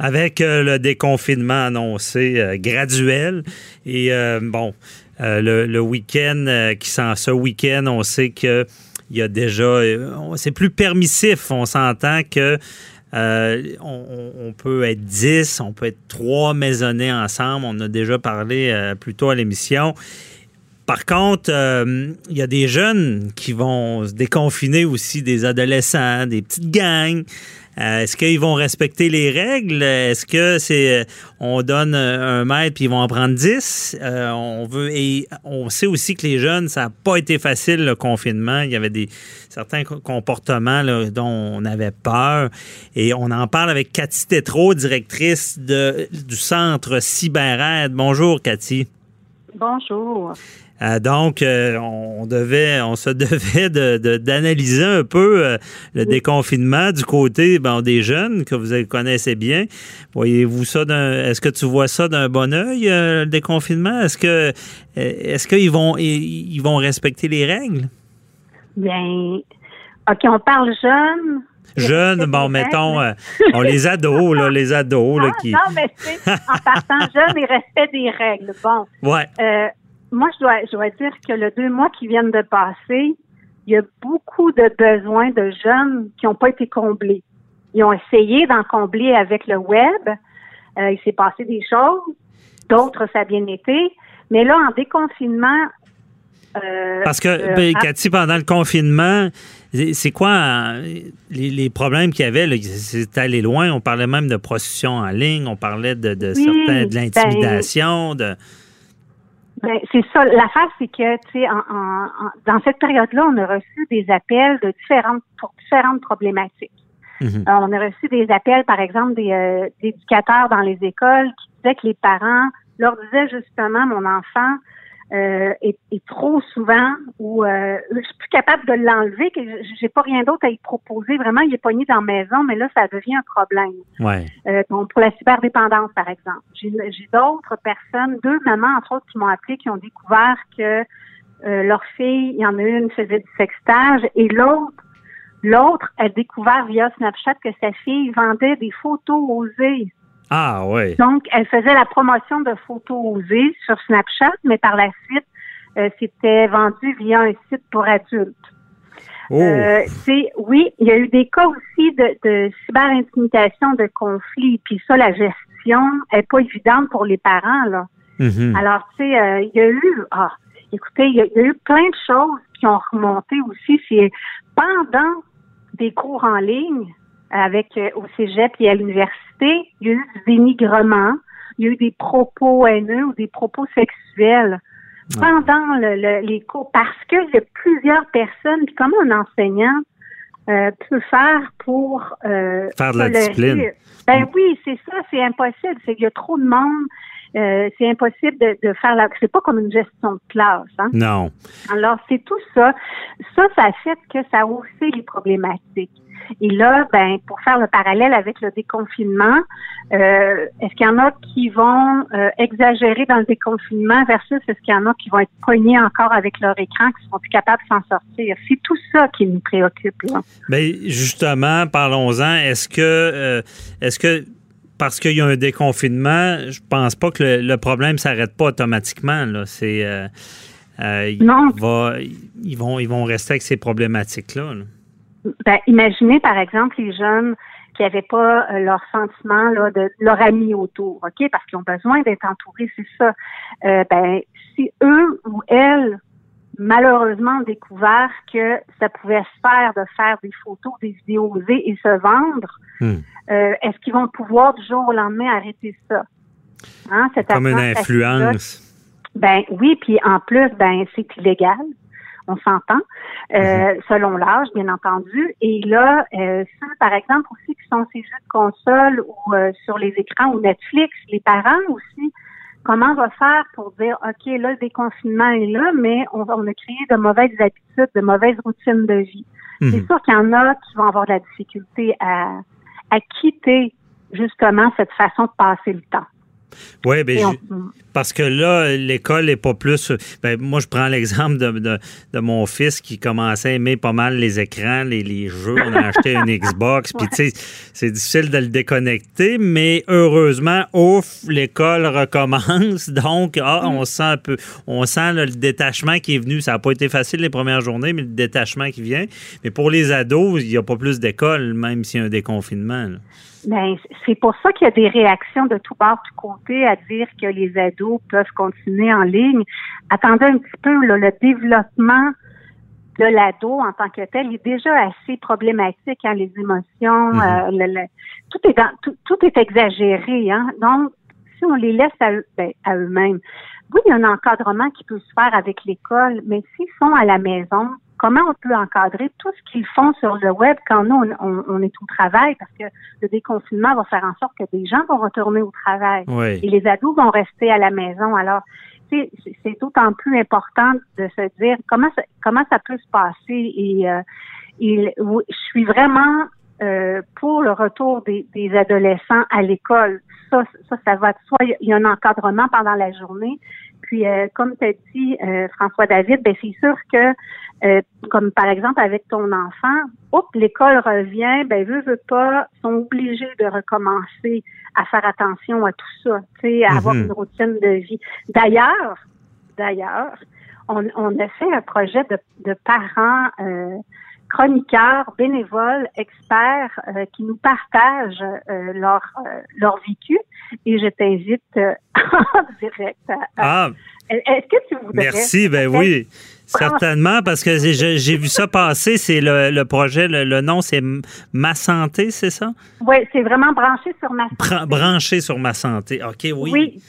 Avec euh, le déconfinement annoncé euh, graduel. Et euh, bon, le, week-end qui ce week-end, on sait que il y a déjà, c'est plus permissif. On s'entend que on, peut être 10, on peut être trois maisonnés ensemble. On a déjà parlé plus tôt à l'émission. Par contre, euh, il y a des jeunes qui vont se déconfiner aussi, des adolescents, des petites gangs. Euh, Est-ce qu'ils vont respecter les règles? Est-ce que c'est euh, on donne un mètre puis ils vont en prendre 10? Euh, on veut et on sait aussi que les jeunes, ça n'a pas été facile le confinement. Il y avait des certains co- comportements dont on avait peur. Et on en parle avec Cathy Tétrault, directrice du centre CyberAide. Bonjour, Cathy. Bonjour. Euh, donc, euh, on devait, on se devait de- de- d'analyser un peu euh, le déconfinement du côté bon, des jeunes que vous connaissez bien. Voyez-vous ça d'un, est-ce que tu vois ça d'un bon œil le déconfinement? Est-ce que, est-ce qu'ils vont, ils, ils vont respecter les règles? Bien, OK, on parle jeune. Jeunes, bon, mettons, euh, on les ados là, les ados là Ah, qui, Non, mais c'est en partant jeune et respect des règles. Bon, ouais, euh, moi, je dois, je dois dire que le deux mois qui viennent de passer, il y a beaucoup de besoins de jeunes qui n'ont pas été comblés. Ils ont essayé d'en combler avec le web. Euh, il s'est passé des choses. D'autres, ça a bien été. Mais là, en déconfinement, euh, Parce que, euh, ben, ah, Cathy, pendant le confinement, c'est quoi euh, les, les problèmes qu'il y avait? C'est allé loin. On parlait même de prostitution en ligne. On parlait de, de Oui, certains, de l'intimidation. de... Ben, c'est ça. L'affaire, c'est que, tu sais, en, en- en- dans cette période-là, on a reçu des appels de différentes, pour différentes problématiques. Mhm. On a reçu des appels, par exemple, des euh, d'éducateurs dans les écoles qui disaient que les parents leur disaient justement, mon enfant euh, est, est trop souvent ou euh, je suis plus capable de l'enlever, que j'ai pas rien d'autre à y proposer. Vraiment, il est pogné dans la maison, mais là, ça devient un problème. Ouais. Euh, donc, pour la cyberdépendance, par exemple. J'ai j'ai d'autres personnes, deux mamans, entre autres, qui m'ont appelé, qui ont découvert que euh, leur fille, il y en a une faisait du sextage et l'autre, l'autre a découvert via Snapchat que sa fille vendait des photos osées. Ah, oui. Donc, elle faisait la promotion de photos osées sur Snapchat, mais par la suite, euh, c'était vendu via un site pour adultes. Oh, Euh, oui, il y a eu des cas aussi de, de cyber-intimidation, de conflits, puis ça, la gestion est pas évidente pour les parents là. mhm. Alors, tu sais, euh, il y a eu, ah, écoutez, il y, a, il y a eu plein de choses qui ont remonté aussi. C'est pendant des cours en ligne avec euh, au cégep et à l'université, il y a eu du dénigrement, il y a eu des propos haineux ou des propos sexuels pendant le- le- les cours parce que il y a plusieurs personnes, puis comment un enseignant euh, peut faire pour euh, Faire de la discipline. Ben oui, c'est ça, c'est impossible. C'est qu'il y a trop de monde. euh, c'est impossible de, de faire la. C'est pas comme une gestion de classe. Hein? non. Alors, c'est tout ça. Ça, ça fait que ça a haussé les problématiques. Et là, ben, pour faire le parallèle avec le déconfinement, euh, est-ce qu'il y en a qui vont euh, exagérer dans le déconfinement versus est-ce qu'il y en a qui vont être poignés encore avec leur écran, qui seront plus capables de s'en sortir? C'est tout ça qui nous préoccupe. Là. Mais justement, parlons-en. Est-ce que, euh, est-ce que parce qu'il y a un déconfinement, je pense pas que le, le problème s'arrête pas automatiquement. Là. C'est, euh, euh, il Non. va- ils vont, ils vont rester avec ces problématiques-là. là. Ben, imaginez, par exemple, les jeunes qui n'avaient pas euh, leur sentiment là, de leur ami autour, OK? Parce qu'ils ont besoin d'être entourés, c'est ça. Euh, ben, si eux ou elles, malheureusement, ont découvert que ça pouvait se faire de faire des photos, des vidéos osées et se vendre, Hmm. euh, est-ce qu'ils vont pouvoir du jour au lendemain arrêter ça? Hein, Comme une influence. Ben oui, puis en plus, ben c'est illégal. On s'entend, euh, Mhm. selon l'âge, bien entendu. Et là, euh, ceux, par exemple, aussi qui sont ces jeux de console ou euh, sur les écrans ou Netflix, les parents aussi, comment on va faire pour dire, OK, là, le déconfinement est là, mais on, on a créé de mauvaises habitudes, de mauvaises routines de vie. Mhm. C'est sûr qu'il y en a qui vont avoir de la difficulté à, à quitter justement cette façon de passer le temps. Oui, ben, on- parce que là, l'école n'est pas plus. Ben, moi, je prends l'exemple de, de, de mon fils qui commençait à aimer pas mal les écrans, les, les jeux. On a acheté une Xbox, puis tu sais, c'est difficile de le déconnecter, mais heureusement, ouf, l'école recommence. Donc, ah, on sent un peu, on sent là, le détachement qui est venu. Ça n'a pas été facile les premières journées, mais le détachement qui vient. Mais pour les ados, il n'y a pas plus d'école, même s'il y a un déconfinement. là. Ben, c'est pour ça qu'il y a des réactions de tout bord, tout côté à dire que les ados peuvent continuer en ligne. Attendez un petit peu, là, le développement de l'ado en tant que tel est déjà assez problématique, hein, les émotions, Mhm. euh, le- le- tout est dans, tout, tout est exagéré, hein. Donc, si on les laisse à, eux- ben, à eux-mêmes, oui, il y a un encadrement qui peut se faire avec l'école, mais s'ils sont à la maison, comment on peut encadrer tout ce qu'ils font sur le web quand nous, on, on- on est au travail, parce que le déconfinement va faire en sorte que des gens vont retourner au travail Oui. et les ados vont rester à la maison. Alors, tu sais, c'est- d'autant plus important de se dire comment ça, comment ça peut se passer. Et, euh, et je suis vraiment euh, pour le retour des, des adolescents à l'école. Ça, ça, ça va de soi. Il y a un encadrement pendant la journée. Puis, euh, comme tu as dit, euh, François David, ben c'est sûr que, euh, comme par exemple avec ton enfant, oups, l'école revient, ben veut, veut pas, sont obligés de recommencer à faire attention à tout ça, tu sais, à avoir Mhm. une routine de vie. D'ailleurs, d'ailleurs, on, on a fait un projet de, de parents euh, chroniqueurs, bénévoles, experts euh, qui nous partagent euh, leur euh, leur vécu et je t'invite euh, en direct. à- à- Ah, Est-ce que tu voudrais Merci, ben oui. Certainement, parce que j'ai vu ça passer. C'est le, le projet, le, le nom, c'est Ma Santé, c'est ça? Oui, c'est vraiment branché sur ma Bran- branché sur Ma Santé. OK, oui. Oui,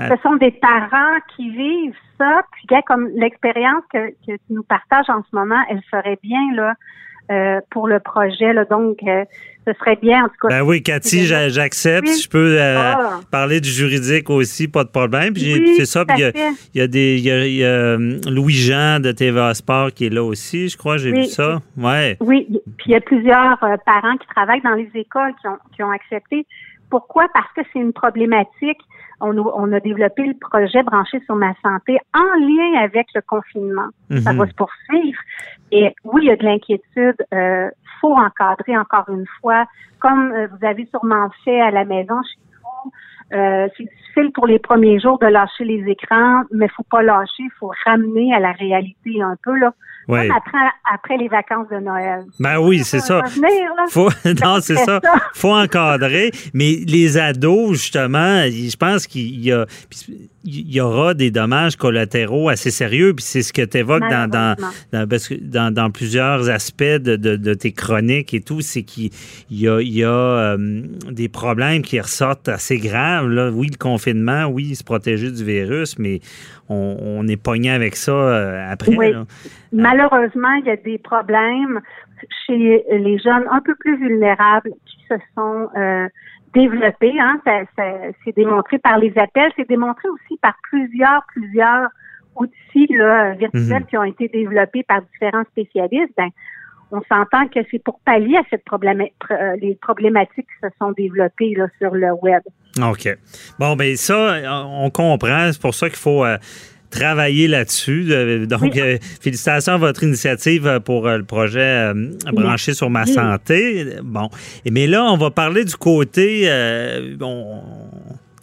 Euh, ce sont des parents qui vivent ça. Puis, comme l'expérience que, que tu nous partages en ce moment, elle serait bien là euh, pour le projet. Là, donc, euh, ce serait bien en tout cas. Ben oui, Cathy, j'a- j'accepte. Oui. Je peux euh, Ah. parler du juridique aussi, pas de problème. Puis Oui, c'est ça. Puis il y a- fait. il y, a des, il y a, il y a, euh, Louis-Jean de TVA Sport qui est là aussi, je crois. J'ai Oui. vu ça. Ouais. Oui, puis il y a plusieurs euh, parents qui travaillent dans les écoles qui ont, qui ont accepté. Pourquoi? Parce que c'est une problématique. On, a- on a développé le projet branché sur ma santé en lien avec le confinement. Ça Mhm. va se poursuivre. Et oui, il y a de l'inquiétude. Euh, faut encadrer encore une fois. Comme euh, vous avez sûrement fait à la maison chez vous, euh, c'est difficile pour les premiers jours de lâcher les écrans, mais faut pas lâcher, il faut ramener à la réalité un peu là. Ouais. Comme après, après les vacances de Noël. Ben oui, c'est ça. va venir, là. Faut, non, c'est fait ça. ça. Faut encadrer. Mais les ados, justement, je pense qu'il y a, il y aura des dommages collatéraux assez sérieux. Puis c'est ce que tu évoques dans, dans, plusieurs aspects de, de, de tes chroniques et tout, c'est qu'il y a, il y a euh, des problèmes qui ressortent assez graves. Là. Oui, le confinement, oui, se protéger du virus, mais on, on est pogné avec ça euh, après. Oui. là. Malheureusement, il y a des problèmes chez les jeunes un peu plus vulnérables qui se sont euh, développés. Hein. Ça, ça- c'est démontré par les appels, c'est démontré aussi par plusieurs, plusieurs outils là, virtuels Mhm. qui ont été développés par différents spécialistes. Ben, on s'entend que c'est pour pallier à cette euh, les problématiques qui se sont développées là, sur le web. OK. Bon, ben ça, on comprend. C'est pour ça qu'il faut euh, travailler là-dessus. Euh, Donc, Oui. euh, félicitations à votre initiative euh, pour euh, le projet euh, branché sur ma santé. Bon. Et, mais là, on va parler du côté. euh, bon,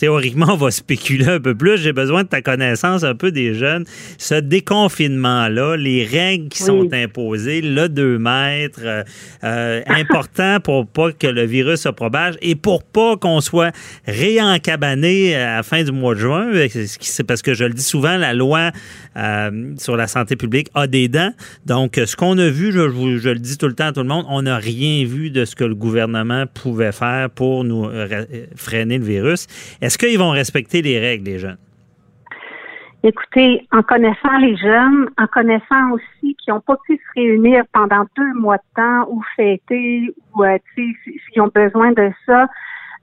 théoriquement, on va spéculer un peu plus. J'ai besoin de ta connaissance un peu des jeunes. Ce déconfinement-là, les règles qui Oui. sont imposées, le 2 mètres, euh, euh, important pour pas que le virus se propage et pour pas qu'on soit réencabané à la fin du mois de juin. Euh, C'est parce que je le dis souvent, la loi euh, sur la santé publique a des dents. Donc, ce qu'on a vu, je, vous- je le dis tout le temps à tout le monde, on n'a rien vu de ce que le gouvernement pouvait faire pour nous euh, freiner le virus. Est-ce qu'ils vont respecter les règles, les jeunes? Écoutez, en connaissant les jeunes, en connaissant aussi qu'ils n'ont pas pu se réunir pendant deux mois de temps ou fêter ou euh, s'ils ont besoin de ça,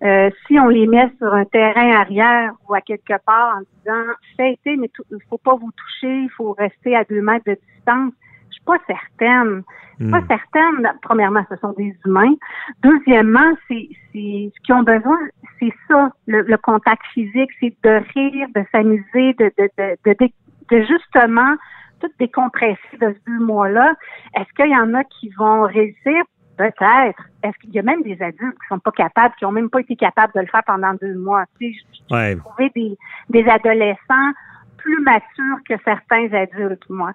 euh, si on les met sur un terrain arrière ou à quelque part en disant fêtez, mais il faut pas vous toucher, il faut rester à deux mètres de distance, je suis pas certaine. Je suis pas hmm. certaine. Premièrement, ce sont des humains. Deuxièmement, c'est ce qu'ils ont besoin, c'est ça, le, contact physique, c'est de rire, de s'amuser, de, de, de, de, de justement tout décompresser de ce deux mois-là. Est-ce qu'il y en a qui vont réussir? Peut-être. Est-ce qu'il y a même des adultes qui sont pas capables, qui ont même pas été capables de le faire pendant deux mois? Tu sais, trouvé des, des adolescents plus matures que certains adultes, moi.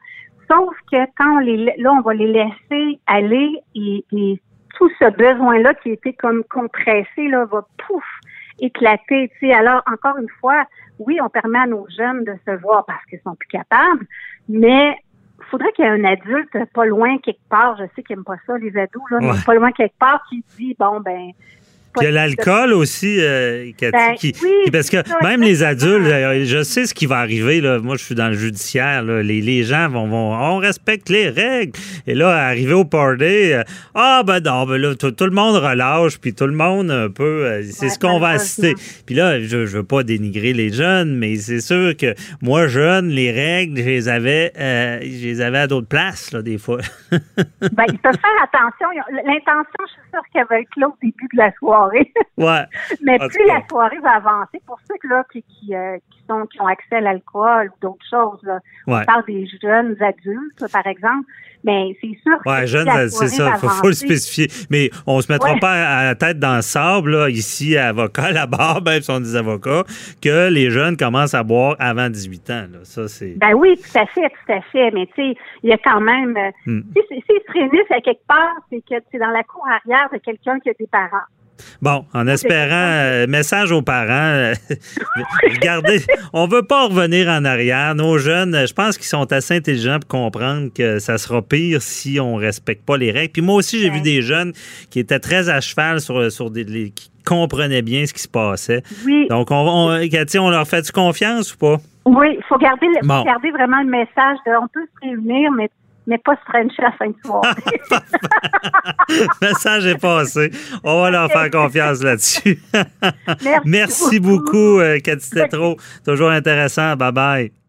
Sauf que quand on les, là, on va les laisser aller et, et tout ce besoin-là qui était comme compressé, là, va pouf, éclater. Tu sais, alors, encore une fois, oui, on permet à nos jeunes de se voir parce qu'ils sont plus capables, mais il faudrait qu'il y ait un adulte pas loin quelque part, je sais qu'ils n'aiment pas ça, les ados, là, mais pas loin quelque part qui dit, bon, ben, il y a l'alcool aussi, euh, ben, qui, parce que même les adultes, euh, je sais ce qui va arriver. Là. Moi, je suis dans le judiciaire. Les, les, gens vont, vont, on respecte les règles. Et là, arriver au party, euh, ah ben non, ben là, tout, le monde relâche, puis tout le monde un peu, c'est ce qu'on va assister. Puis là, je, je veux pas dénigrer les jeunes, mais c'est sûr que moi, jeune, les règles, je les avais, je les avais à d'autres places, là, des fois. ben, il faut faire attention. L'intention, je suis sûre qu'elle va être là au début de la soirée. Ouais. Mais plus la soirée va avancer, pour ceux là, qui, qui, euh, qui, sont, qui ont accès à l'alcool ou d'autres choses, là, on parle des jeunes adultes, par exemple, mais c'est sûr ouais, jeunes, c'est ça, il faut, le spécifier. Mais on se mettra pas à la tête dans le sable, là, ici, avocat, là-bas, même si on des avocats, que les jeunes commencent à boire avant 18 ans. Là. Ça, c'est... Ben oui, tout à fait, tout à fait. Mais tu sais, il y a quand même... Euh, hmm. S'ils se réunissent à quelque part, c'est que c'est dans la cour arrière de quelqu'un qui a des parents. Bon, en espérant, euh, message aux parents, euh, regardez, on veut pas revenir en arrière. Nos jeunes, je pense qu'ils sont assez intelligents pour comprendre que ça sera pire si on respecte pas les règles. Puis moi aussi, j'ai vu des jeunes qui étaient très à cheval sur, sur des, qui comprenaient bien ce qui se passait. Oui. Donc, on, on, Cathy, on leur fait confiance ou pas? Oui, il faut garder, garder vraiment le message de on peut se réunir, mais mais pas se frencher à la fin de soirée. le message est passé. On va leur faire confiance là-dessus. Merci, Merci, beaucoup, beaucoup euh, Cathy Toujours intéressant. Bye bye.